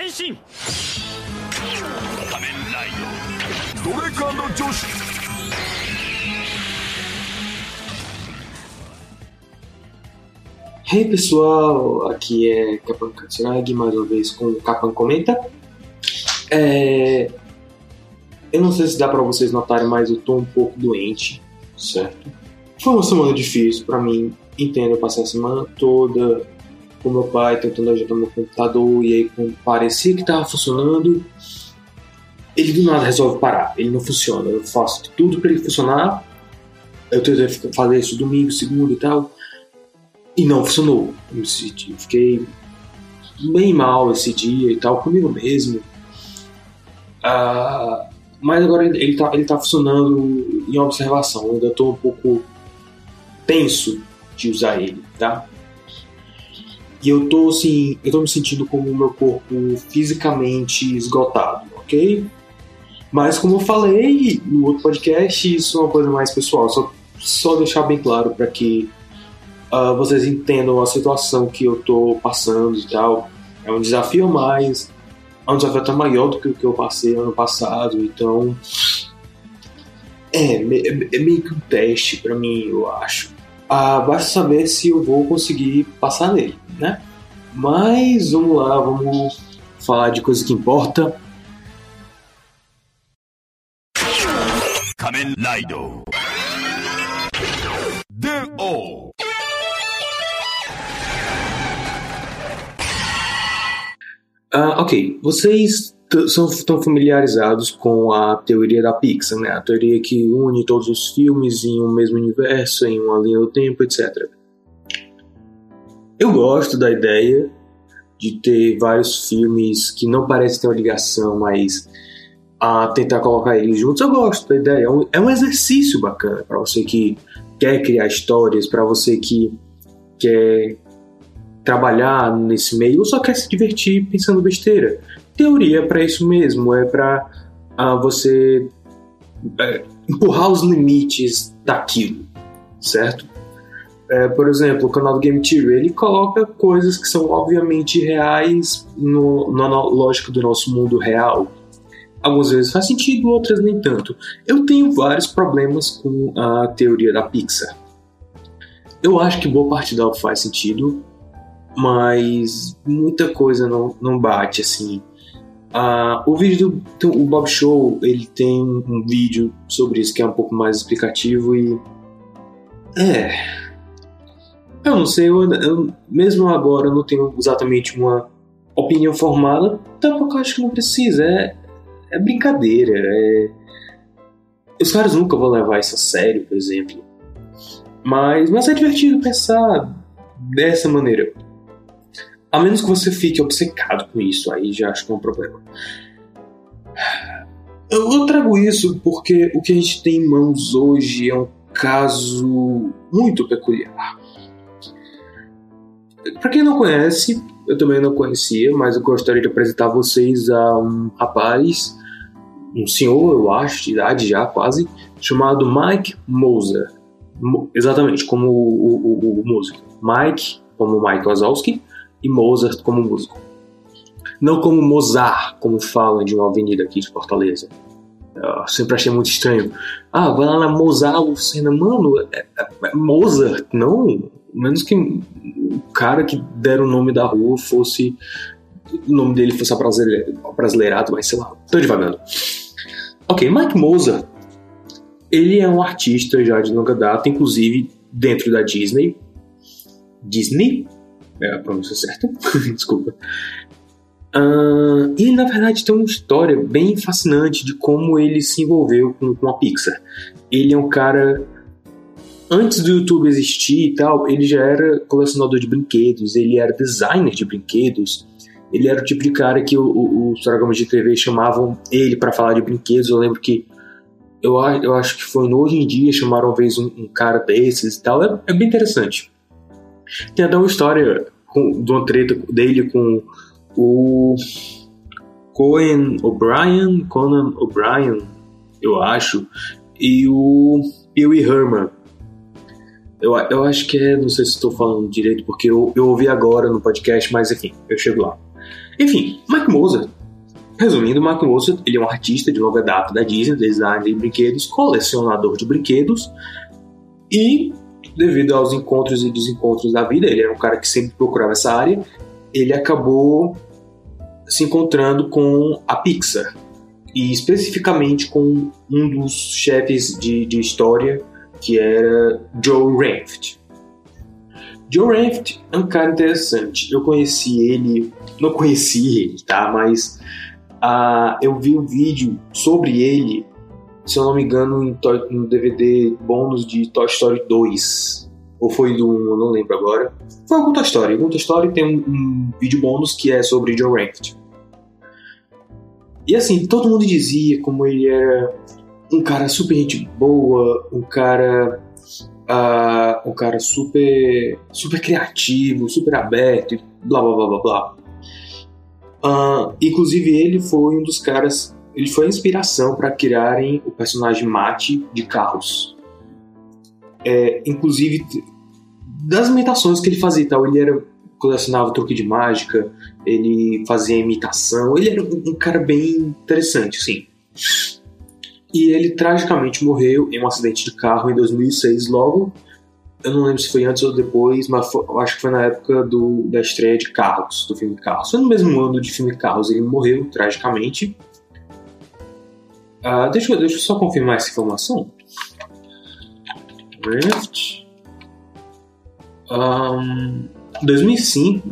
変身仮面ライドドレカの女子 Hey pessoal, aqui é Capan Katsuragi, mais uma vez com o Capan Comenta. É... Eu não sei se dá pra vocês notarem, mas eu tô um pouco doente, certo? Foi uma semana difícil pra mim, entendo, eu passei a semana toda com meu pai tentando ajudar meu computador e aí parecia que tava funcionando, ele do nada resolve parar, ele não funciona. Eu faço tudo pra ele funcionar, eu tentei fazer isso domingo, segunda e tal, e não funcionou. Eu fiquei bem mal esse dia e tal, comigo mesmo. Ah, mas agora ele, ele, tá, ele tá funcionando em observação. Eu ainda tô um pouco tenso de usar ele, tá? E eu tô assim, eu tô me sentindo como o meu corpo fisicamente esgotado, ok? Mas como eu falei no outro podcast, isso é uma coisa mais pessoal. Só, só deixar bem claro para que uh, vocês entendam a situação que eu tô passando e tal. É um desafio a mais, é um desafio até maior do que o que eu passei ano passado, então é, é, meio que um teste para mim, eu acho. Ah, basta saber se eu vou conseguir passar nele, né? Mas vamos lá, vamos falar de coisa que importa. Kamen Rider. D.O. Uh, ah, ok, vocês estão familiarizados com a teoria da Pixar, né? A teoria que une todos os filmes em um mesmo universo, em uma linha do tempo, etc. Eu gosto da ideia de ter vários filmes que não parecem ter uma ligação, mas a tentar colocar eles juntos. Eu gosto da ideia. É um, é um exercício bacana para você que quer criar histórias, para você que quer trabalhar nesse meio ou só quer se divertir pensando besteira. Teoria é para isso mesmo, é para você é, empurrar os limites daquilo, certo? É, por exemplo, o canal do Game Theory, ele coloca coisas que são obviamente reais no, na lógica do nosso mundo real. Algumas vezes faz sentido, outras nem tanto. Eu tenho vários problemas com a teoria da Pixar. Eu acho que boa parte dela faz sentido, mas muita coisa não, não bate assim. Ah, o vídeo do o Bob Show ele tem um vídeo sobre isso que é um pouco mais explicativo e é eu não sei eu, eu- mesmo agora eu não tenho exatamente uma opinião formada tampouco acho que não precisa é, é brincadeira é os caras nunca vão levar isso a sério por exemplo mas mas é divertido pensar dessa maneira a menos que você fique obcecado com isso, aí já acho que é um problema. Eu, eu trago isso porque o que a gente tem em mãos hoje é um caso muito peculiar. Para quem não conhece, eu também não conhecia, mas eu gostaria de apresentar vocês a um rapaz, um senhor, eu acho, de idade já quase, chamado Mike Moser. Mo- exatamente, como o, o, o, músico. Mike, como Mike Wazowski, e Mozart como músico. Não como Mozart, como falam de uma avenida aqui de Fortaleza. Eu sempre achei muito estranho. Ah, vai lá na Mozart Lucena. Mano, é, é- é Mozart, não. Menos que o cara que deram o nome da rua fosse. O nome dele fosse abrasileirado, mas sei lá. Tô devagando. Ok, Mike Mozart. Ele é um artista já de longa data, inclusive dentro da Disney. Disney? É a pronúncia certa. Desculpa. Ah, e na verdade tem uma história bem fascinante de como ele se envolveu com, com a Pixar. Ele é um cara. Antes do YouTube existir e tal, ele já era colecionador de brinquedos, ele era designer de brinquedos. Ele era o tipo de cara que os programas de TV chamavam ele para falar de brinquedos. Eu lembro que eu, eu acho que foi no Hoje em Dia, chamaram uma vez um, um cara desses e tal. É, é bem interessante. Tem até uma história com, de uma treta dele com o Cohen O'Brien, Conan O'Brien, eu acho, e o Pee Herman. Eu, eu acho que é, não sei se estou falando direito, porque eu, eu ouvi agora no podcast, mas enfim, eu chego lá. Enfim, Mike Moser, resumindo, Mike Moser, ele é um artista de longa data da Disney, designer de brinquedos, colecionador de brinquedos e devido aos encontros e desencontros da vida, ele era um cara que sempre procurava essa área, ele acabou se encontrando com a Pixar e especificamente com um dos chefes de, de história que era Joe Ranft. Joe Ranft é um cara interessante. Eu conheci ele, não conheci ele, tá? Mas uh, eu vi um vídeo sobre ele, se eu não me engano, no DVD bônus de Toy Story 2. Ou foi do 1, eu não lembro agora. Foi algum Toy Story. Algum Toy Story tem um, um vídeo bônus que é sobre Joe Ranft. E assim, todo mundo dizia como ele era um cara super gente boa, um cara uh, um cara super super criativo, super aberto, blá blá blá blá blá. Uh, inclusive ele foi um dos caras, ele foi a inspiração para criarem o personagem Mate de Carros. É, inclusive das imitações que ele fazia e tal, ele era colecionava truque de mágica, ele fazia imitação, ele era um, um cara bem interessante, assim. E ele tragicamente morreu em um acidente de carro em 2006, logo. Eu não lembro se foi antes ou depois, mas foi, acho que foi na época do, da estreia de Carros, do filme Carros. Foi no mesmo ano de filme Carros, ele morreu tragicamente. Uh, deixa, deixa eu só confirmar essa informação. Rift. Um, 2005.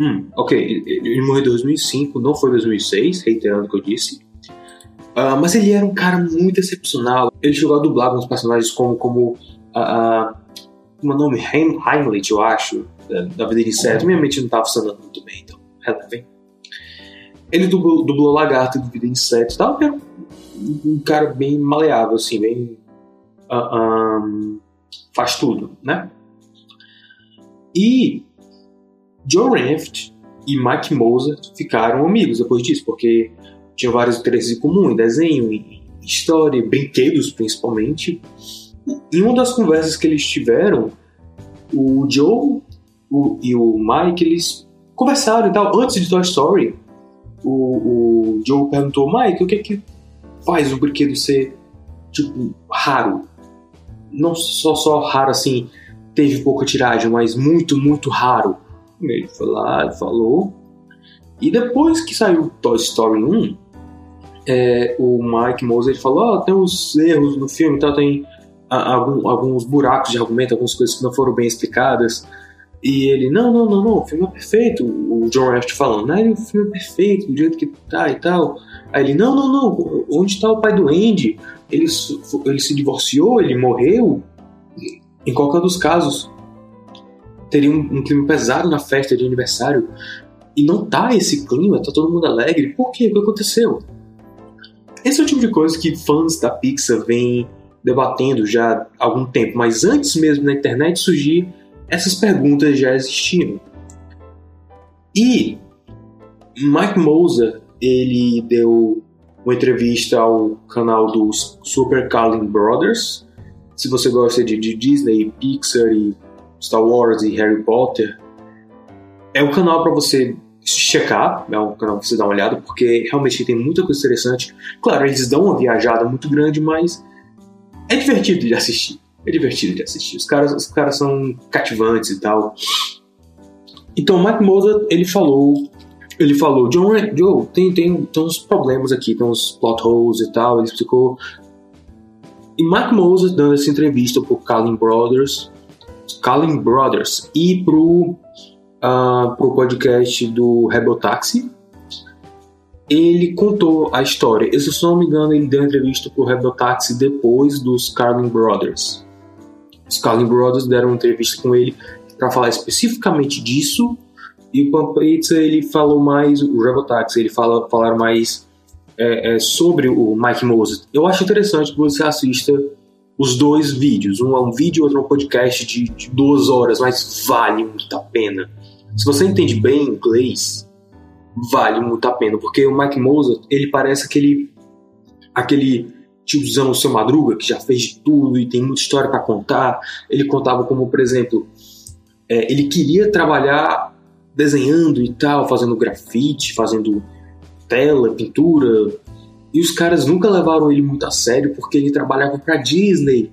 Hum, ok, ele morreu em 2005, não foi 2006, reiterando o que eu disse. Uh, mas ele era um cara muito excepcional. Ele chegou a dublar alguns personagens como, como uh, o nome Heim, Heimlich, eu acho, da, da vida de certo. Minha mente não estava funcionando muito bem, então relevem. Ele dublou, dublou Lagarto do Vida Inseto e tal, era um, cara bem maleável, assim, bem. Uh, um, faz tudo, né? E Joe Ranft e Mike Moser ficaram amigos depois disso, porque tinham vários interesses em comum, em desenho, em história, brinquedos principalmente. Em uma das conversas que eles tiveram, o Joe o, e o Mike, eles conversaram e tal. Antes de Toy Story, o, o Joe perguntou, Mike, o que é que faz o brinquedo ser, tipo, raro? Não só, só raro assim, teve pouca tiragem, mas muito, muito raro. Ele foi lá, falou. E depois que saiu Toy Story 1, é, o Mike Moser falou: oh, tem uns erros no filme, então tem algum, alguns buracos de argumento, algumas coisas que não foram bem explicadas. E ele, não, não, não, não, o filme é perfeito. O John Raft falando, não, o filme é perfeito, do jeito que tá e tal. Aí ele, não, não, não, onde está o pai do Andy? Ele, ele se divorciou, ele morreu. Em qualquer dos casos, teria um, um, clima pesado na festa de aniversário. E não tá esse clima, tá todo mundo alegre. Por quê? O que aconteceu? Esse é o tipo de coisa que fãs da Pixar vêm debatendo já há algum tempo, mas antes mesmo na internet surgir, essas perguntas já existiam. E Mike Moser, ele deu uma entrevista ao canal dos Super Carlin Brothers, se você gosta de, de Disney, Pixar e Star Wars e Harry Potter, é um canal para você checar, é um canal para você dar uma olhada, porque realmente tem muita coisa interessante. Claro, eles dão uma viajada muito grande, mas é divertido de assistir. É divertido de assistir. Os caras, os caras são cativantes e tal. Então, Mike Moser, ele falou, ele falou, John, Joe, tem, tem, tem uns problemas aqui, tem uns plot holes e tal. Ele explicou e Mark Moses dando essa entrevista pro Carlin Brothers, Carlin Brothers e pro, uh, pro podcast do Rebel Taxi, ele contou a história. Eu, se não me engano, ele deu entrevista pro Rebel Taxi depois dos Carlin Brothers. Os Carlin Brothers deram uma entrevista com ele para falar especificamente disso. E o Pampritza ele falou mais, o Rebel Taxi, ele fala, falaram mais é, é, sobre o Mike Moses, eu acho interessante que você assista os dois vídeos. Um é um vídeo, outro é um podcast de, de duas horas, mas vale muito a pena. Se você entende bem inglês, vale muito a pena, porque o Mike Moses, ele parece aquele aquele tiozão seu madruga que já fez de tudo e tem muita história para contar. Ele contava como, por exemplo, é, ele queria trabalhar desenhando e tal, fazendo grafite, fazendo tela, pintura. E os caras nunca levaram ele muito a sério porque ele trabalhava para Disney.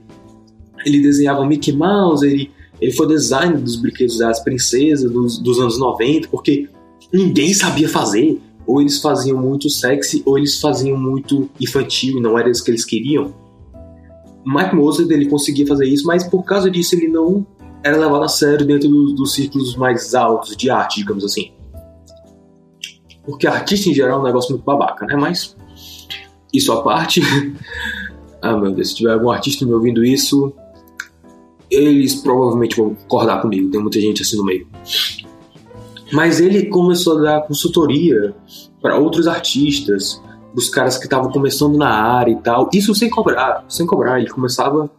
Ele desenhava Mickey Mouse, ele, ele foi designer dos brinquedos das princesas dos, dos anos 90, porque ninguém sabia fazer. Ou eles faziam muito sexy, ou eles faziam muito infantil e não era isso que eles queriam. Mike Moser ele conseguia fazer isso, mas por causa disso ele não era levado a sério dentro dos, dos círculos mais altos de arte, digamos assim. Porque artista em geral é um negócio muito babaca, né? Mas isso à parte. ah, meu Deus, se tiver algum artista me ouvindo isso, eles provavelmente vão concordar comigo. Tem muita gente assim no meio. Mas ele começou a dar consultoria para outros artistas, dos caras que estavam começando na área e tal. Isso sem cobrar, sem cobrar. Ele começava,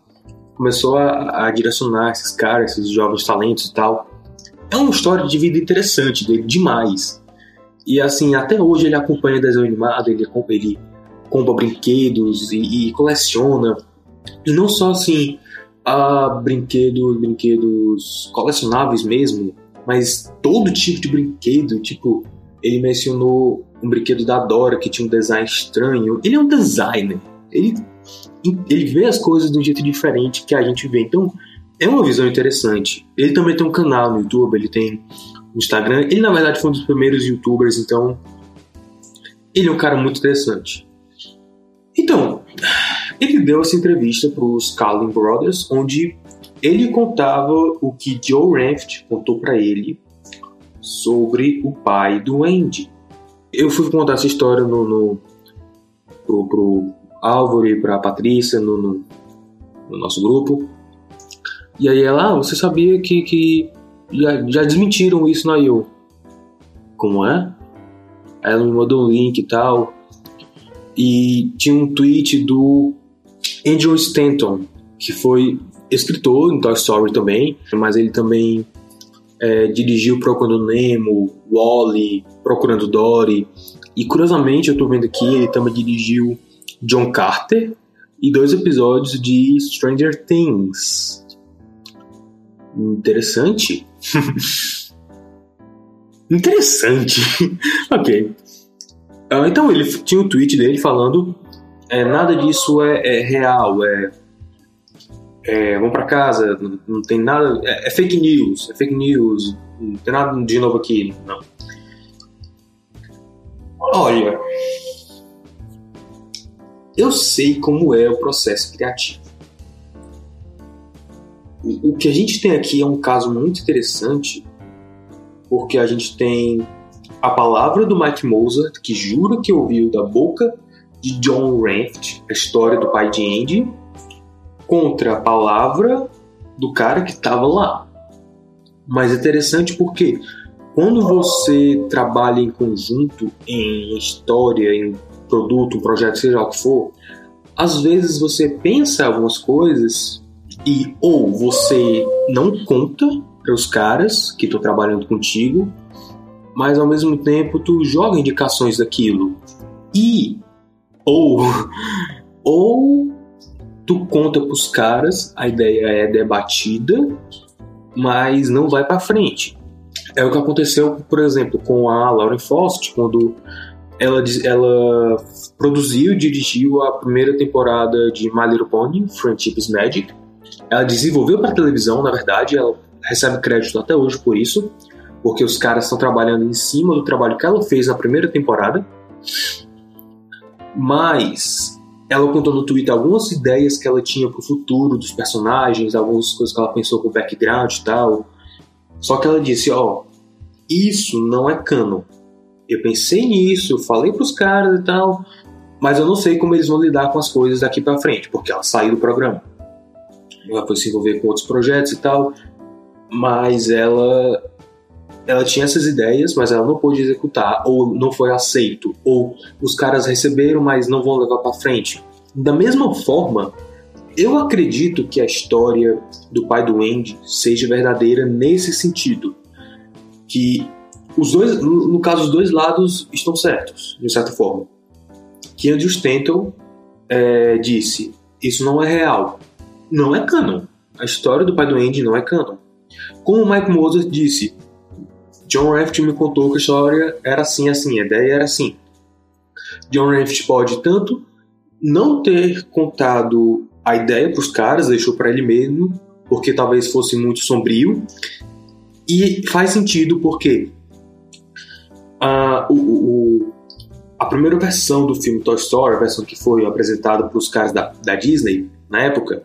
começou a, a direcionar esses caras, esses jovens talentos e tal. É uma história de vida interessante dele, demais. E assim, até hoje ele acompanha desenho animado, ele, ele compra brinquedos e, e coleciona. E não só assim, a brinquedos, brinquedos colecionáveis mesmo, mas todo tipo de brinquedo, tipo, ele mencionou um brinquedo da Dora que tinha um design estranho. Ele é um designer. Ele, ele vê as coisas de um jeito diferente que a gente vê. Então, é uma visão interessante. Ele também tem um canal no YouTube, ele tem um Instagram. Ele, na verdade, foi um dos primeiros youtubers, então. Ele é um cara muito interessante. Então, ele deu essa entrevista para os Carlin Brothers, onde ele contava o que Joe Ranft contou para ele sobre o pai do Andy. Eu fui contar essa história no, no pro, pro Álvaro e pra Patrícia no, no, no, nosso grupo. E aí ela, ah, você sabia que, que já, já desmentiram isso na eu. Como é? Aí ela me mandou um link e tal. E tinha um tweet do Andrew Stanton, que foi escritor em Toy Story também, mas ele também é, dirigiu Procurando Nemo, Wally, Procurando Dory. E curiosamente, eu tô vendo aqui, ele também dirigiu John Carter e dois episódios de Stranger Things. Interessante. Interessante. ok. Uh, então ele tinha um tweet dele falando é, nada disso é, é real, é é, vão para casa, não, não, tem nada. É, é, fake news, é fake news, não tem nada de novo aqui, não. Olha, eu sei como é o processo criativo. O, o que a gente tem aqui é um caso muito interessante, porque a gente tem a palavra do Mike Moser, que jura que ouviu da boca de John Ranft a história do pai de Andy, contra a palavra do cara que estava lá. Mas é interessante porque quando você trabalha em conjunto, em história, em produto, um projeto, seja o que for, às vezes você pensa algumas coisas e ou você não conta para os caras que estão trabalhando contigo, mas ao mesmo tempo tu joga indicações daquilo. E ou ou tu conta pros caras, a ideia é debatida, mas não vai para frente. É o que aconteceu, por exemplo, com a Lauren Faust, quando ela, ela produziu e dirigiu a primeira temporada de My Little Pony, Friendship Magic. Ela desenvolveu para televisão, na verdade, ela recebe crédito até hoje por isso, porque os caras estão trabalhando em cima do trabalho que ela fez na primeira temporada. Mas ela contou no Twitter algumas ideias que ela tinha pro futuro dos personagens, algumas coisas que ela pensou com o background e tal. Só que ela disse, ó, isso não é canon. Eu pensei nisso, eu falei pros caras e tal, mas eu não sei como eles vão lidar com as coisas daqui para frente, porque ela saiu do programa. Ela foi se envolver com outros projetos e tal, mas ela ela tinha essas ideias, mas ela não pôde executar, ou não foi aceito, ou os caras receberam, mas não vão levar para frente. Da mesma forma, eu acredito que a história do pai do Andy seja verdadeira nesse sentido, que os dois, no caso, os dois lados estão certos, de certa forma. Que Andrew Stanton é, disse: isso não é real, não é canon. A história do pai do Andy não é canon. Como o Mike Moses disse, John Raft me contou que a história era assim, assim, a ideia era assim. John Raft pode tanto não ter contado a ideia para os caras, deixou para ele mesmo, porque talvez fosse muito sombrio, e faz sentido porque uh, o, o, a primeira versão do filme Toy Story, a versão que foi apresentada para os caras da, da Disney na época,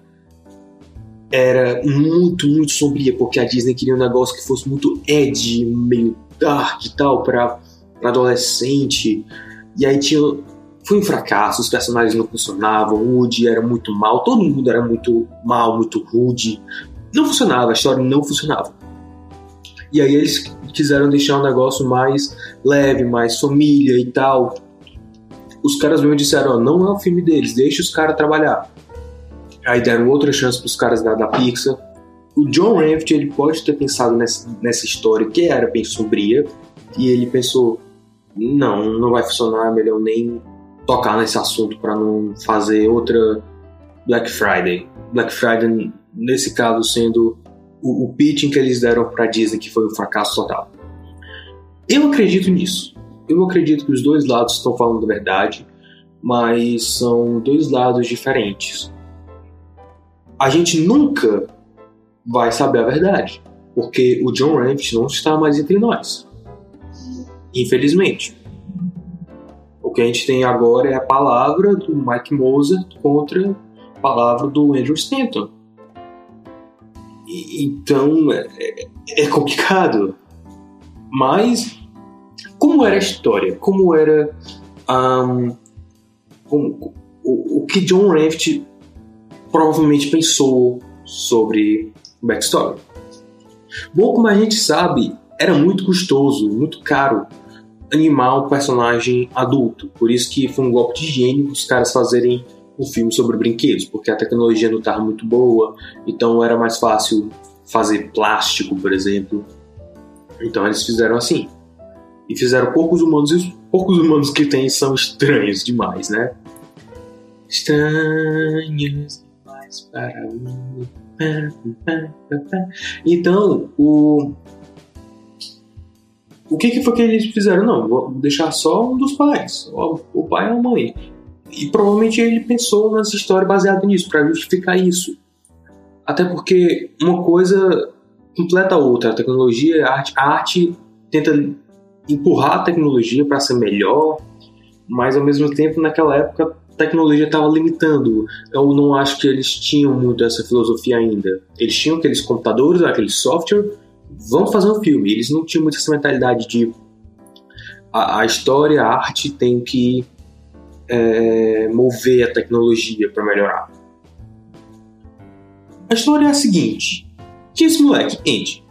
era muito, muito sombria, porque a Disney queria um negócio que fosse muito edgy, meio dark e tal, para adolescente. E aí tinha. Foi um fracasso, os personagens não funcionavam, o Woody era muito mal, todo mundo era muito mal, muito rude. Não funcionava, a história não funcionava. E aí eles quiseram deixar um negócio mais leve, mais família e tal. Os caras mesmo disseram, oh, não é o filme deles, deixa os caras trabalhar. Aí deram outra chance para os caras da, da Pixar. O John Raft ele pode ter pensado nessa, nessa história que era bem sombria e ele pensou não, não vai funcionar, melhor nem tocar nesse assunto para não fazer outra Black Friday. Black Friday nesse caso sendo o, o pitching que eles deram para Disney que foi um fracasso total. Eu acredito nisso. Eu acredito que os dois lados estão falando a verdade, mas são dois lados diferentes a gente nunca vai saber a verdade, porque o John Raft não está mais entre nós. Infelizmente. O que a gente tem agora é a palavra do Mike Moser contra a palavra do Andrew Stanton. E, então é, é complicado. Mas como era a história? Como era um, como, o, o que John Raft provavelmente pensou sobre o backstory. Bom, como a gente sabe, era muito custoso, muito caro animar um personagem adulto. Por isso que foi um golpe de gênio os caras fazerem um filme sobre brinquedos, porque a tecnologia não estava muito boa, então era mais fácil fazer plástico, por exemplo. Então eles fizeram assim. E fizeram poucos humanos, e os poucos humanos que tem são estranhos demais, né? Estranhos então, o. O que, que foi que eles fizeram? Não, vou deixar só um dos pais, o pai ou a mãe. E provavelmente ele pensou nessa história baseada nisso, para justificar isso. Até porque uma coisa completa a outra. A tecnologia, a arte, a arte tenta empurrar a tecnologia para ser melhor, mas ao mesmo tempo, naquela época, tecnologia estava limitando. Eu não acho que eles tinham muito essa filosofia ainda. Eles tinham aqueles computadores, aquele software, vamos fazer um filme. Eles não tinham muito essa mentalidade de a, a história, a arte tem que é, mover a tecnologia para melhorar. A história é a seguinte: tinha esse moleque, Andy,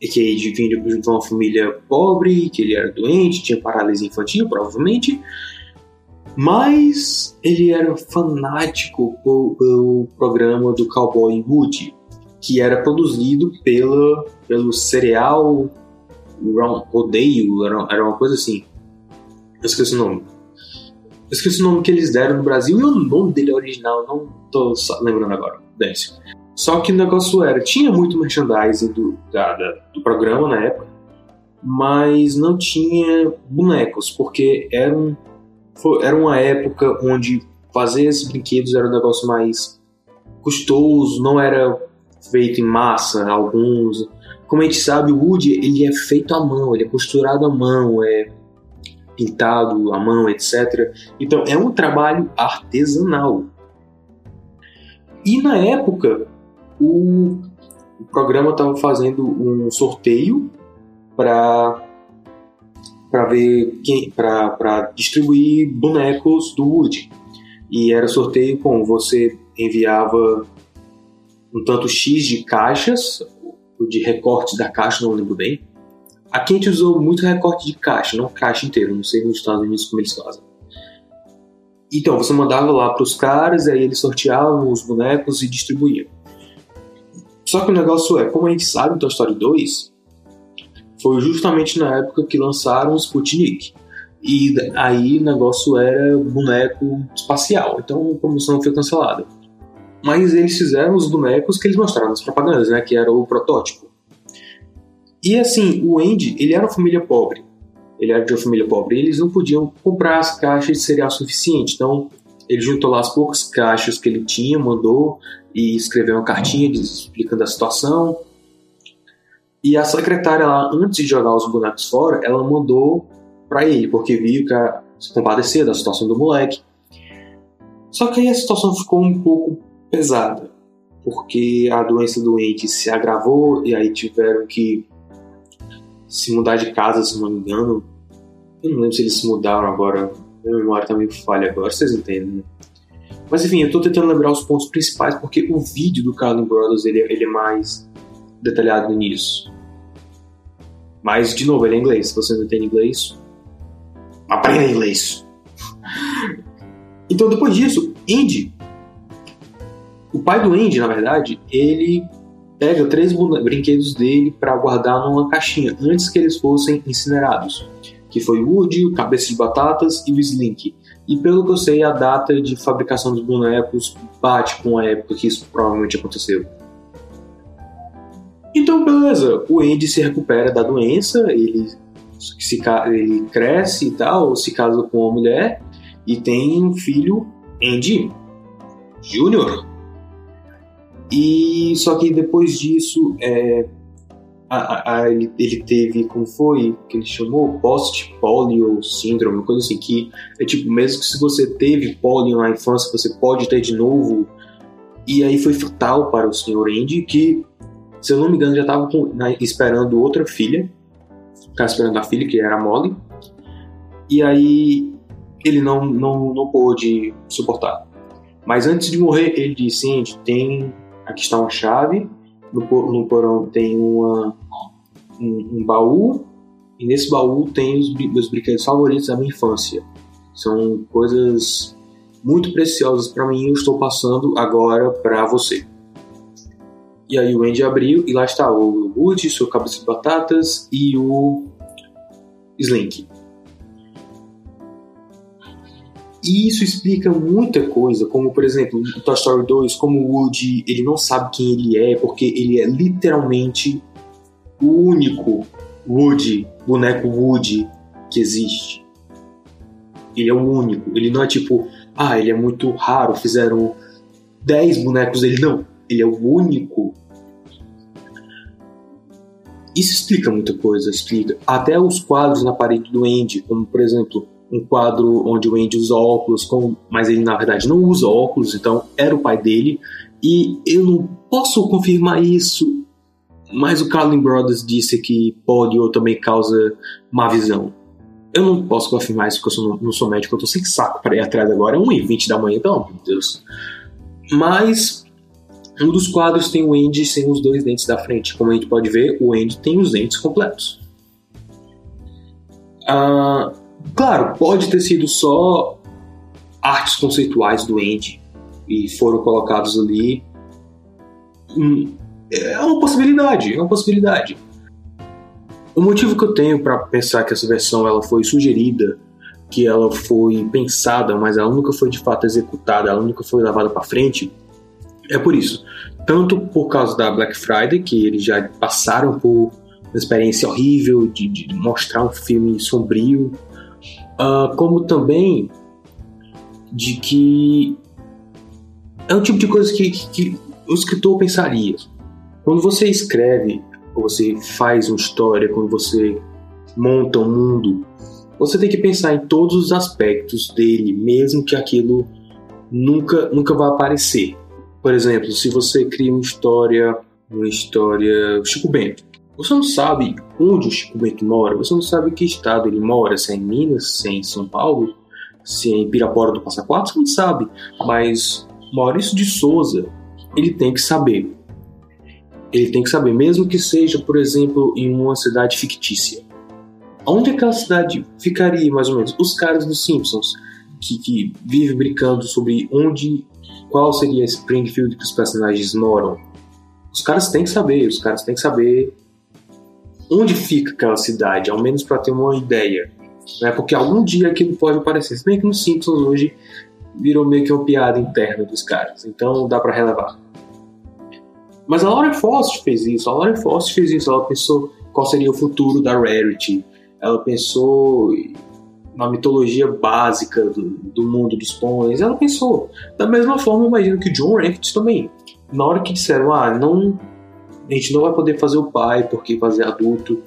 que ele vinha de uma família pobre, que ele era doente, tinha paralisia infantil, provavelmente mas ele era fanático pelo programa do Cowboy Woody, que era produzido pela, pelo cereal Rodeio, era, era uma coisa assim. Eu esqueci o nome. Eu esqueci o nome que eles deram no Brasil e o nome dele é original, não tô lembrando agora. Dance. Só que o negócio era, tinha muito merchandising do, da, da, do programa na época, mas não tinha bonecos, porque eram foi, era uma época onde fazer esses brinquedos era um negócio mais custoso, não era feito em massa, alguns. Como a gente sabe, o Woody ele é feito à mão, ele é costurado à mão, é pintado à mão, etc. Então é um trabalho artesanal. E na época, o, o programa estava fazendo um sorteio para para ver quem para distribuir bonecos do Woody. E era sorteio com você enviava um tanto X de caixas, de recortes da caixa, não lembro bem. Aqui a gente usou muito recorte de caixa, não caixa inteira, não sei nos Estados Unidos como eles fazem. Então, você mandava lá para os caras, aí eles sorteavam os bonecos e distribuíam. Só que o negócio é, como a gente sabe Toy Story 2, foi justamente na época que lançaram o Sputnik. E aí o negócio era boneco espacial, então a promoção foi cancelada. Mas eles fizeram os bonecos que eles mostraram nas propagandas, né, que era o protótipo. E assim, o Andy, ele era uma família pobre. Ele era de uma família pobre. Eles não podiam comprar as caixas de cereal suficiente. Então, ele juntou lá as poucas caixas que ele tinha, mandou e escreveu uma cartinha explicando a situação. E a secretária lá, antes de jogar os bonecos fora, ela mandou para ele, porque viu que se compadecer da situação do moleque. Só que aí a situação ficou um pouco pesada, porque a doença doente se agravou e aí tiveram que se mudar de casa, se não me engano. Eu não lembro se eles se mudaram agora. Minha memória tá meio falha agora, vocês entendem, né? Mas enfim, eu tô tentando lembrar os pontos principais porque o vídeo do Carlin Brothers ele, ele é mais detalhado nisso. Mas, de novo, ele é inglês. Se você não entende inglês, aprenda inglês. Então, depois disso, Andy, o pai do Andy, na verdade, ele pega três brinquedos dele para guardar numa caixinha antes que eles fossem incinerados, que foi o Woody, o Cabeça de Batatas e o Slink. E pelo que eu sei, a data de fabricação dos bonecos bate com a época que isso provavelmente aconteceu. Então, beleza, o Andy se recupera da doença, ele, se, ele cresce e tal, se casa com uma mulher e tem um filho, Andy Júnior. E só que depois disso, é, a, a, ele, ele, teve, como foi que ele chamou? Post-polio síndrome, uma coisa assim, que é tipo, mesmo que se você teve polio na infância, você pode ter de novo. E aí foi fatal para o senhor Andy, que se eu não me engano, já estava esperando outra filha. Estava esperando a filha, que era a Molly. E aí ele não, não, não pôde suportar. Mas antes de morrer, ele disse: Gente, tem. Aqui está uma chave. No, no porão tem uma, um, um, baú. E nesse baú tem os meus brinquedos favoritos da minha infância. São coisas muito preciosas para mim. Eu estou passando agora para você. E aí o Andy abriu e lá está o Woody, sua cabeça de batatas e o Slink. E isso explica muita coisa, como por exemplo, no Toy Story 2, como o Woody ele não sabe quem ele é, porque ele é literalmente o único Woody, boneco Woody que existe. Ele é o único. Ele não é tipo, ah, ele é muito raro, fizeram 10 bonecos dele. Não, ele é o único isso explica muita coisa, explica. Até os quadros na parede do Andy, como por exemplo, um quadro onde o Andy usa óculos, mas ele na verdade não usa óculos, então era o pai dele. E eu não posso confirmar isso, mas o Carlin Brothers disse que polio também causa má visão. Eu não posso confirmar isso porque eu sou, não sou médico, eu tô sem saco para ir atrás agora, é 1h20 da manhã, amor de Deus. Mas um dos quadros tem o Andy sem os dois dentes da frente. Como a gente pode ver, o Andy tem os dentes completos. Ah, claro, pode ter sido só artes conceituais do Andy e foram colocados ali. Hum, é uma possibilidade, é uma possibilidade. O motivo que eu tenho para pensar que essa versão ela foi sugerida, que ela foi pensada, mas ela nunca foi de fato executada, ela nunca foi levada para frente, é por isso. Tanto por causa da Black Friday, que eles já passaram por uma experiência horrível de, de mostrar um filme sombrio, uh, como também de que é um tipo de coisa que, que, que o escritor pensaria. Quando você escreve, ou você faz uma história, quando você monta um mundo, você tem que pensar em todos os aspectos dele, mesmo que aquilo nunca, nunca vá aparecer. Por exemplo, se você cria uma história, uma história Chico Bento, você não sabe onde o Chico Bento mora, você não sabe que estado ele mora, se é em Minas, se é em São Paulo, se é em Pirapora do Passa Quatro, você não sabe. Mas Maurício de Souza, ele tem que saber. Ele tem que saber, mesmo que seja, por exemplo, em uma cidade fictícia. Onde aquela cidade ficaria, mais ou menos? Os caras dos Simpsons, que, que vivem brincando sobre onde qual seria Springfield que os personagens moram. Os caras têm que saber, os caras têm que saber onde fica aquela cidade, ao menos para ter uma ideia. Né? Porque algum dia aquilo pode aparecer. Se bem que no Simpsons hoje virou meio que uma piada interna dos caras, então dá para relevar. Mas a Laura Frost fez isso, a Laura Frost fez isso, ela pensou qual seria o futuro da Rarity. Ela pensou na mitologia básica do, do mundo dos pôneis. Ela pensou. Da mesma forma, eu imagino que o John Rankins também. Na hora que disseram, ah, não, a gente não vai poder fazer o pai porque fazer adulto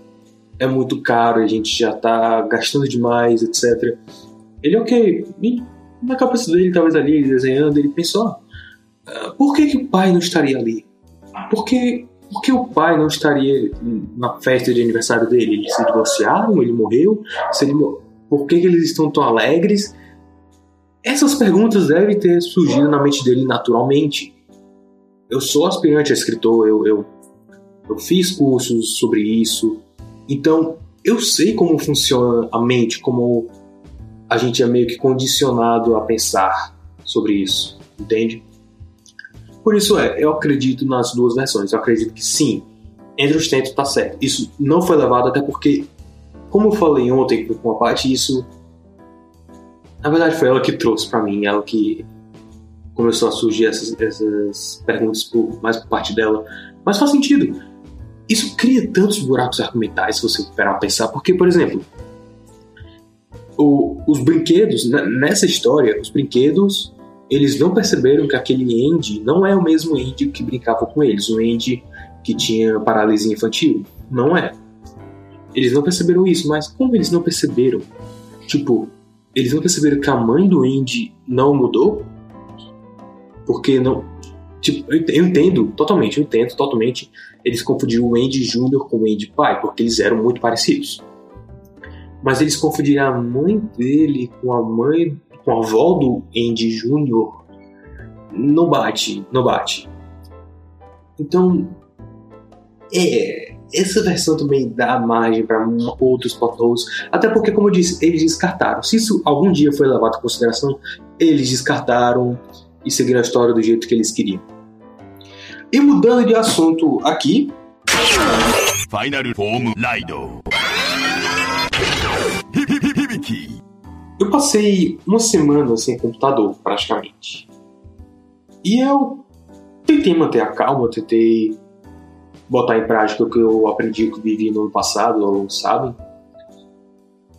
é muito caro, a gente já tá gastando demais, etc. Ele, ok, na cabeça dele, talvez ali, desenhando, ele pensou, ah, por que, que o pai não estaria ali? Por que, por que o pai não estaria na festa de aniversário dele? Eles se divorciaram? Ele morreu? Se ele, por que, que eles estão tão alegres? Essas perguntas devem ter surgido na mente dele naturalmente. Eu sou aspirante a escritor, eu, eu, eu fiz cursos sobre isso, então eu sei como funciona a mente, como a gente é meio que condicionado a pensar sobre isso, entende? Por isso é, eu acredito nas duas versões. Eu acredito que sim, Andrew Stanton está certo. Isso não foi levado até porque, como eu falei ontem com a parte, isso na verdade foi ela que trouxe para mim, ela que começou a surgir essas, essas perguntas por, mais por parte dela. Mas faz sentido. Isso cria tantos buracos argumentais se você parar a pensar, porque, por exemplo, o, os brinquedos, nessa história, os brinquedos, eles não perceberam que aquele Andy não é o mesmo Andy que brincava com eles, o Andy que tinha paralisia infantil. Não é. Eles não perceberam isso, mas como eles não perceberam? Tipo, eles não perceberam que a mãe do Andy não mudou? Porque não. Tipo, eu entendo totalmente, eu entendo totalmente. Eles confundiram o Andy Jr. com o Andy pai, porque eles eram muito parecidos mas eles confundiram a mãe dele com a mãe, com a avó do Andy Jr. Não bate, não bate. Então, é, essa versão também dá margem para outros plot até porque, como eu disse, eles descartaram. Se isso algum dia foi levado em consideração, eles descartaram e seguiram a história do jeito que eles queriam. E mudando de assunto aqui. Final Form Lido. Eu passei uma semana sem computador, praticamente. E eu tentei manter a calma, tentei botar em prática o que eu aprendi que eu vivi no ano passado, sabem?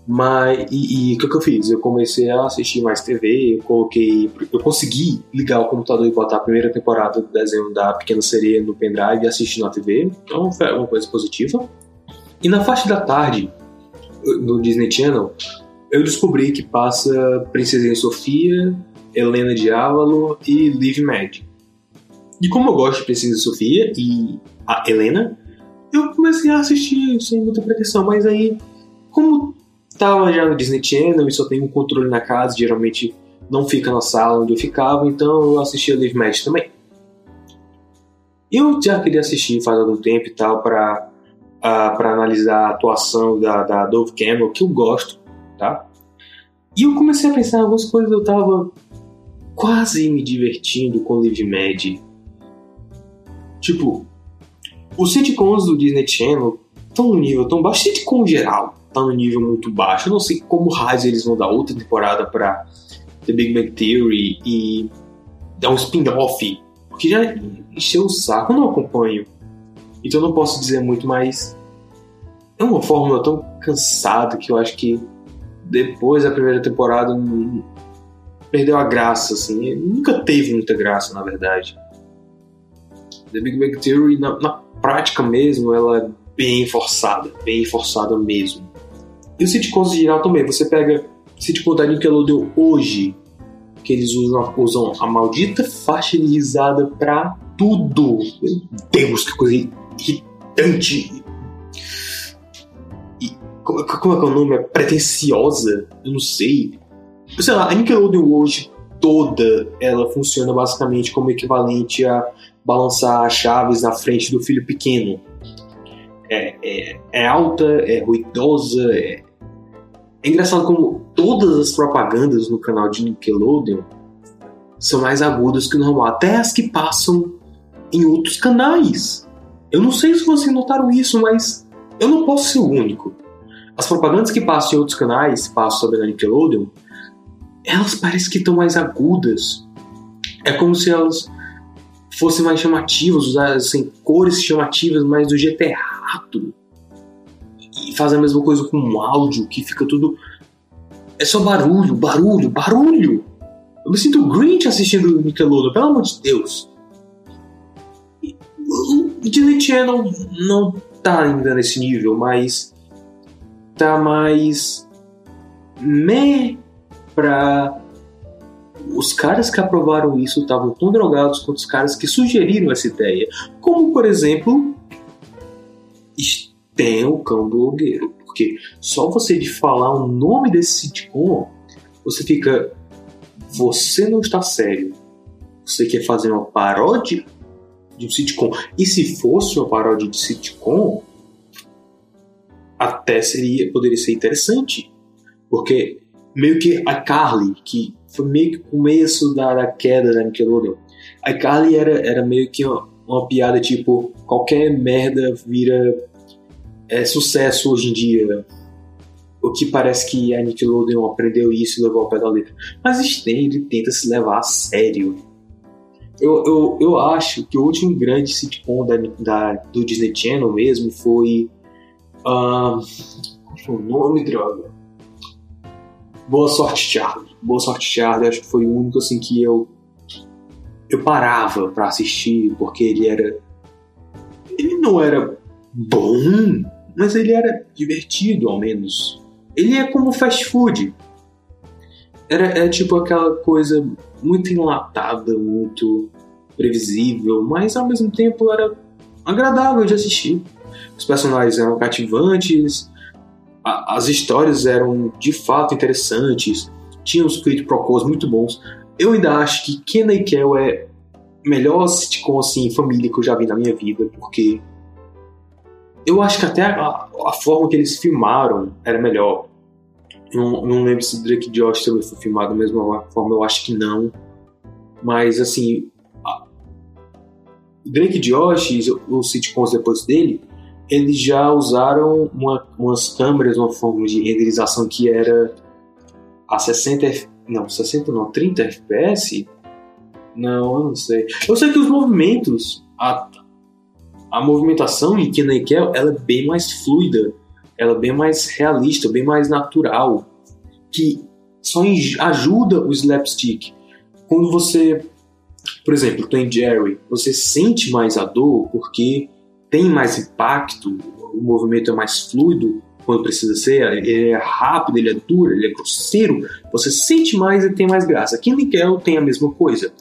Mas, e, o que, que eu fiz? Eu comecei a assistir mais TV, eu coloquei. Eu consegui ligar o computador e botar a primeira temporada do desenho da Pequena Sereia no pendrive e assistir na TV, então foi uma coisa positiva. E na faixa da tarde, no Disney Channel, eu descobri que passa Princesinha Sofia, Helena Diávolo e Liv Mad. E como eu gosto de Princesa Sofia e a Helena, eu comecei a assistir sem muita pretensão, mas aí, como tava já no Disney Channel e só tem um controle na casa, geralmente não fica na sala onde eu ficava, então eu assisti a Live Match também. Eu já queria assistir faz algum tempo e tal para uh, para analisar a atuação da, da Dove Cameron, que eu gosto, tá? E eu comecei a pensar em algumas coisas, eu tava quase me divertindo com Live Mad. Tipo, os sitcoms do Disney Channel estão no nível tão baixo, sitcom geral tá no nível muito baixo. Eu não sei como raios eles vão dar outra temporada para The Big Bang Theory e dar um spin-off, porque já encheu o saco, eu não acompanho. Então eu não posso dizer muito, mas é uma fórmula tão cansada que eu acho que depois da primeira temporada perdeu a graça, assim. Nunca teve muita graça, na verdade. The Big Bang Theory, na, na prática mesmo, ela é bem forçada, bem forçada mesmo. E o sitcoms em geral também. Você pega sitcom da Nickelodeon hoje, que eles usam, usam a maldita faixa risada pra tudo. Meu Deus, que coisa irritante como, como é que é o nome? É pretenciosa? Eu não sei. Sei lá, a Nickelodeon hoje toda ela funciona basicamente como equivalente a balançar chaves na frente do filho pequeno. É, é, é alta, é ruidosa, é... é engraçado como todas as propagandas no canal de Nickelodeon são mais agudas que o normal, até as que passam em outros canais. Eu não sei se vocês notaram isso, mas eu não posso ser o único. As propagandas que passam em outros canais, passam sobre a Nickelodeon, elas parecem que estão mais agudas. É como se elas fossem mais chamativas, usassem cores chamativas, mas do jeito errado. e faz a mesma coisa com o áudio, que fica tudo. É só barulho, barulho, barulho. Eu me sinto Grinch assistindo Nickelodeon, pelo amor de Deus. O Disney Channel não tá ainda nesse nível, mas tá mais meh pra os caras que aprovaram isso estavam tão drogados quanto os caras que sugeriram essa ideia. Como, por exemplo, tem o cão do Logueiro. Porque só você de falar o nome desse sitcom, você fica. Você não está sério. Você quer fazer uma paródia de um sitcom. E se fosse uma paródia de sitcom, até seria, poderia ser interessante. Porque meio que a Carly, que foi meio que o começo da, da queda da Nickelodeon. A Carly era, era meio que uma, uma piada tipo, qualquer merda vira é, sucesso hoje em dia. O que parece que a Nickelodeon aprendeu isso e levou ao pé da letra. Mas Stende tenta se levar a sério. Eu, eu, eu acho que o último grande sitcom da, da, do Disney Channel mesmo foi. Uh, o nome, droga? Boa Sorte Charlie. Boa Sorte Charlie, acho que foi o único assim que eu eu parava para assistir porque ele era ele não era bom, mas ele era divertido ao menos. Ele é como fast food. Era é tipo aquela coisa muito enlatada, muito previsível, mas ao mesmo tempo era agradável de assistir. Os personagens eram cativantes, a, as histórias eram de fato interessantes, tinha uns quid pro quos muito bons. Eu ainda acho que Kenna e Kel é melhor sitcom assim, família que eu já vi na minha vida, porque eu acho que até a, a forma que eles filmaram era melhor. Não, não lembro se Drake Josh também foi filmado da mesma forma, eu acho que não. Mas assim, Drake Josh, os sitcoms depois dele, eles já usaram uma, umas câmeras, uma forma de renderização que era a 60 não, 60 não, 30 FPS? Não, eu não sei. Eu sei que os movimentos, a, a movimentação em Kenan e Kel, ela é bem mais fluida, ela é bem mais realista, bem mais natural, que só ajuda o slapstick. Quando você, por exemplo, tem Jerry, você sente mais a dor porque tem mais impacto, o movimento é mais fluido quando precisa ser, ele é rápido, ele é duro, ele é grosseiro, você sente mais e tem mais graça. Aqui em Nickel tem a mesma coisa.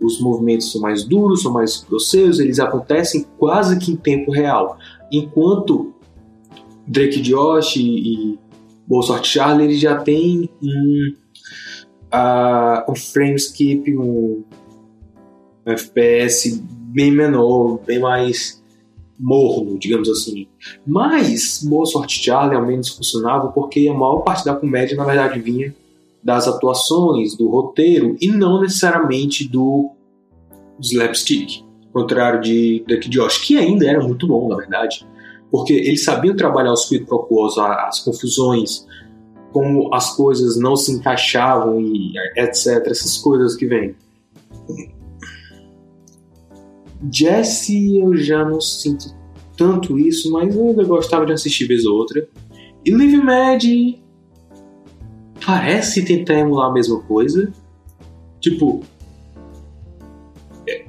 Os movimentos são mais duros, são mais grosseiros, eles acontecem quase que em tempo real. Enquanto Drake Josh e, e Boa Sorte Charlie ele já tem um, uh, um frame skip, um FPS bem menor, bem mais morno, digamos assim. Mas Sorte Charlie ao menos funcionava porque a maior parte da comédia na verdade vinha das atuações, do roteiro e não necessariamente do slapstick. Ao contrário de Duck Josh, que ainda era muito bom, na verdade, porque eles sabiam trabalhar os quid pro quos, as confusões, como as coisas não se encaixavam e etc, essas coisas que vêm. Jesse eu já não sinto tanto isso, mas eu ainda gostava de assistir vez ou outra. E Live Mad parece tentar emular a mesma coisa. Tipo,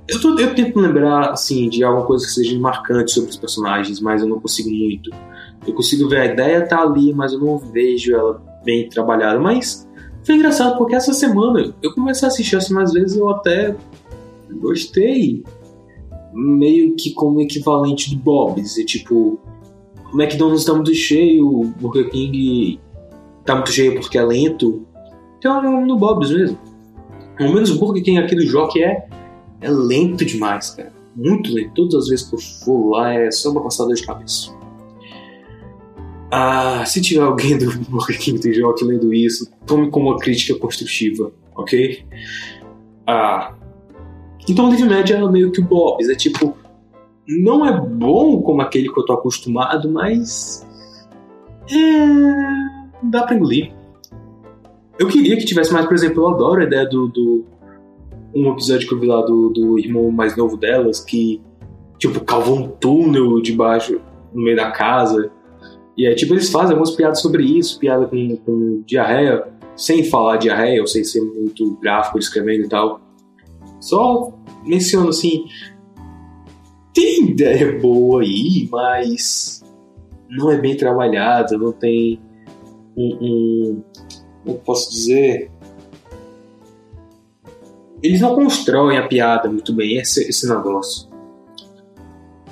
eu, tô, eu tento lembrar assim de alguma coisa que seja marcante sobre os personagens, mas eu não consigo muito. Eu consigo ver a ideia tá ali, mas eu não vejo ela bem trabalhada. Mas foi engraçado porque essa semana eu comecei a assistir assim mais vezes eu até gostei meio que como equivalente do Bob's. E tipo, o McDonald's tá muito cheio, o Burger King tá muito cheio porque é lento. Então no Bob's mesmo. Pelo menos o Burger King aqui do Jockey é, é lento demais, cara. Muito lento. Todas as vezes que eu for lá é só uma passada de cabeça. Ah, se tiver alguém do Burger King do Jockey lendo isso, tome como uma crítica construtiva, ok? Ah, então o Live Média é meio que o Bob's, é tipo, não é bom como aquele que eu tô acostumado, mas. É. dá pra engolir. Eu queria que tivesse mais, por exemplo, eu adoro a ideia do. do um episódio que eu vi lá do, do irmão mais novo delas, que, tipo, cavou um túnel debaixo, no meio da casa. E é tipo, eles fazem algumas piadas sobre isso, piada com, com diarreia, sem falar diarreia, ou sem ser muito gráfico escrevendo e tal. Só menciono assim. Tem ideia boa aí, mas não é bem trabalhada, não tem um. um como posso dizer? Eles não constroem a piada muito bem, esse, esse negócio.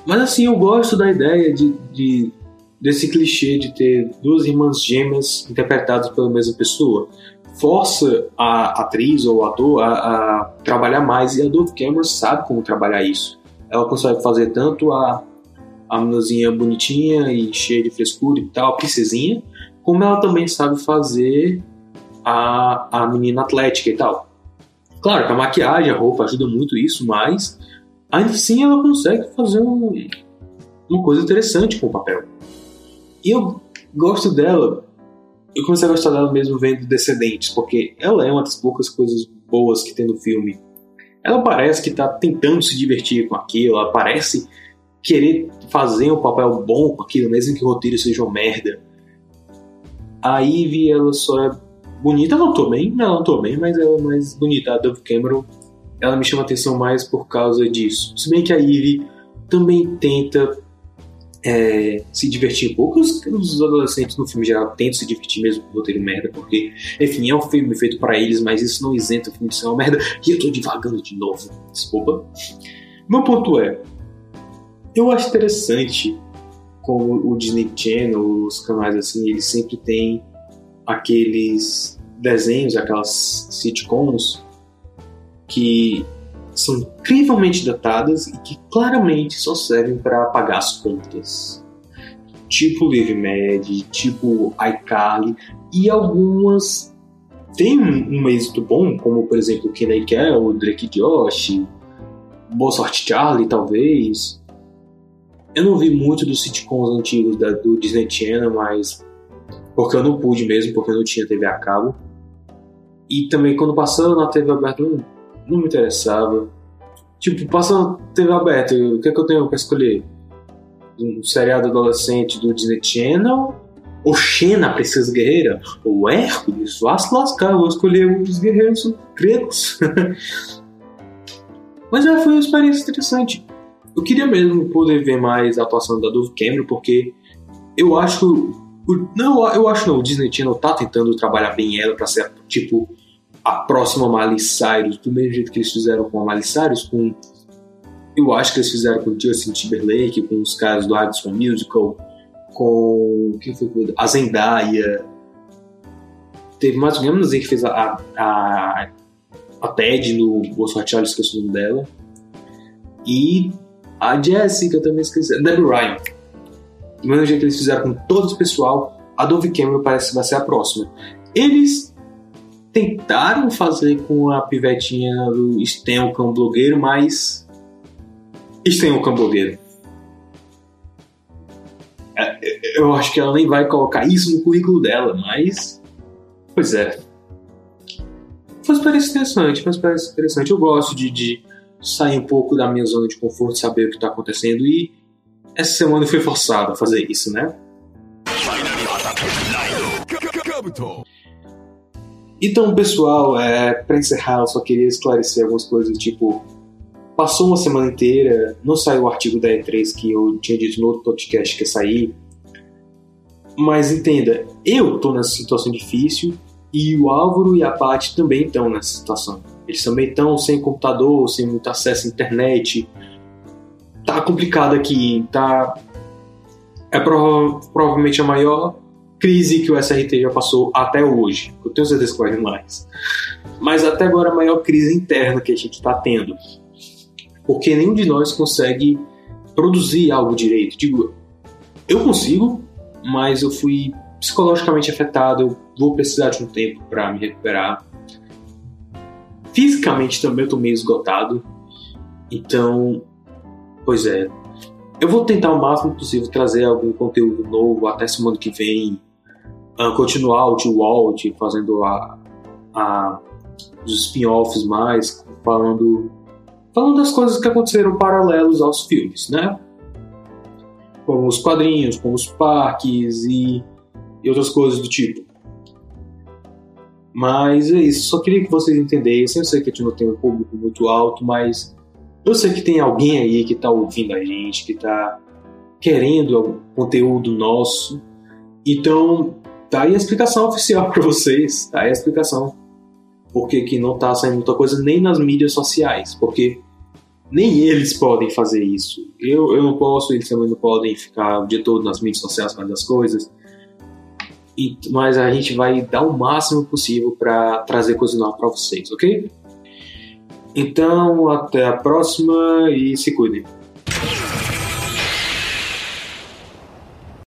Mas assim, eu gosto da ideia de, de desse clichê de ter duas irmãs gêmeas interpretadas pela mesma pessoa. Força a atriz ou o ator a, a trabalhar mais e a Dove Cameron sabe como trabalhar isso. Ela consegue fazer tanto a, a meninazinha bonitinha e cheia de frescura e tal, a princesinha, como ela também sabe fazer a, a menina atlética e tal. Claro que a maquiagem, a roupa ajuda muito isso, mas ainda assim ela consegue fazer um, uma coisa interessante com o papel. E eu gosto dela, eu comecei a gostar dela mesmo vendo Descendentes, porque ela é uma das poucas coisas boas que tem no filme. Ela parece que está tentando se divertir com aquilo, ela parece querer fazer um papel bom com aquilo, mesmo que o roteiro seja uma merda. A Ivy, ela só é bonita, ela atuou bem, ela atuou bem, mas ela é mais bonita. A Dove Cameron, ela me chama atenção mais por causa disso. Se bem que a Ivy também tenta é, se divertir um pouco. Os, os, adolescentes no filme geral tentam se divertir mesmo com o roteiro merda, porque, enfim, é um filme feito para eles, mas isso não isenta o filme de ser uma merda. E eu tô divagando de novo, desculpa. Meu ponto é, eu acho interessante como o Disney Channel, os canais assim, eles sempre têm aqueles desenhos, aquelas sitcoms que são incrivelmente datadas e que claramente só servem para pagar as contas. Tipo Live Mad, tipo iCarly, e algumas têm um, um êxito bom, como por exemplo Kenny Kell, Drake Josh, Boa Sorte Charlie, talvez. Eu não vi muito dos sitcoms antigos da, do Disney Channel, mas porque eu não pude mesmo, porque eu não tinha TV a cabo. E também quando passando na TV aberta, não, me interessava. Tipo, passando na TV aberta, o que é que eu tenho pra escolher? Um seriado adolescente do Disney Channel? Ou Xena, Princesa Guerreira? Ou Hércules? Vá se lascar, vou escolher um dos guerreiros gregos. Mas é, foi uma experiência interessante. Eu queria mesmo poder ver mais a atuação da Dove Cameron, porque eu acho. Não, eu acho não, o Disney Channel tá tentando trabalhar bem ela para ser, tipo, a próxima Miley Cyrus, do mesmo jeito que eles fizeram com a Miley Cyrus, com eu acho que eles fizeram com Justin Timberlake, com os caras do High Musical, com quem foi a Zendaya. Teve mais ou menos que fez a, a, a Ted no Bolso Charlie, esqueci o nome dela. E a Jessica também esqueci. Debbie Ryan. Do mesmo jeito que eles fizeram com todo o pessoal, a Dove Cameron parece que vai ser a próxima. Eles tentaram fazer com a pivetinha do Sten, blogueiro, mas. Sten, blogueiro. É, eu acho que ela nem vai colocar isso no currículo dela, mas. Pois é. Foi experiência interessante, foi experiência interessante. Eu gosto de, de sair um pouco da minha zona de conforto, saber o que está acontecendo e essa semana foi forçado a fazer isso, né? Então, pessoal, é, para encerrar, eu só queria esclarecer algumas coisas, tipo, passou uma semana inteira, não saiu o artigo da E3 que eu tinha dito no outro podcast que ia sair, mas entenda, eu tô nessa situação difícil e o Álvaro e a Paty também estão nessa situação. Eles também estão sem computador, sem muito acesso à internet. Tá complicado aqui, tá. É prova provavelmente a maior crise que o SRT já passou até hoje. Eu tenho certeza que vai mais. Mas até agora a maior crise interna que a gente está tendo. Porque nenhum de nós consegue produzir algo direito. Digo, eu consigo, mas eu fui psicologicamente afetado, eu vou precisar de um tempo para me recuperar. Fisicamente também eu tô meio esgotado. Então, pois é. Eu vou tentar o máximo possível trazer algum conteúdo novo até semana que vem, continuar o Tio Walt fazendo a, a, os spin-offs mais, falando, falando das coisas que aconteceram paralelos aos filmes, né? como os quadrinhos, como os parques e, e outras coisas do tipo. Mas é isso, só queria que vocês entendessem. Eu sei que a gente não tem um público muito alto, mas eu sei que tem alguém aí que está ouvindo a gente, que está querendo conteúdo nosso. Então, tá aí a explicação oficial para vocês, tá aí a explicação. Porque que não tá saindo muita coisa nem nas mídias sociais, porque nem eles podem fazer isso. Eu, eu não posso, eles também não podem ficar o dia todo nas mídias sociais fazendo as coisas. E, mas a gente vai dar o máximo possível para trazer coisa nova para vocês, ok? Então, até a próxima e se cuidem.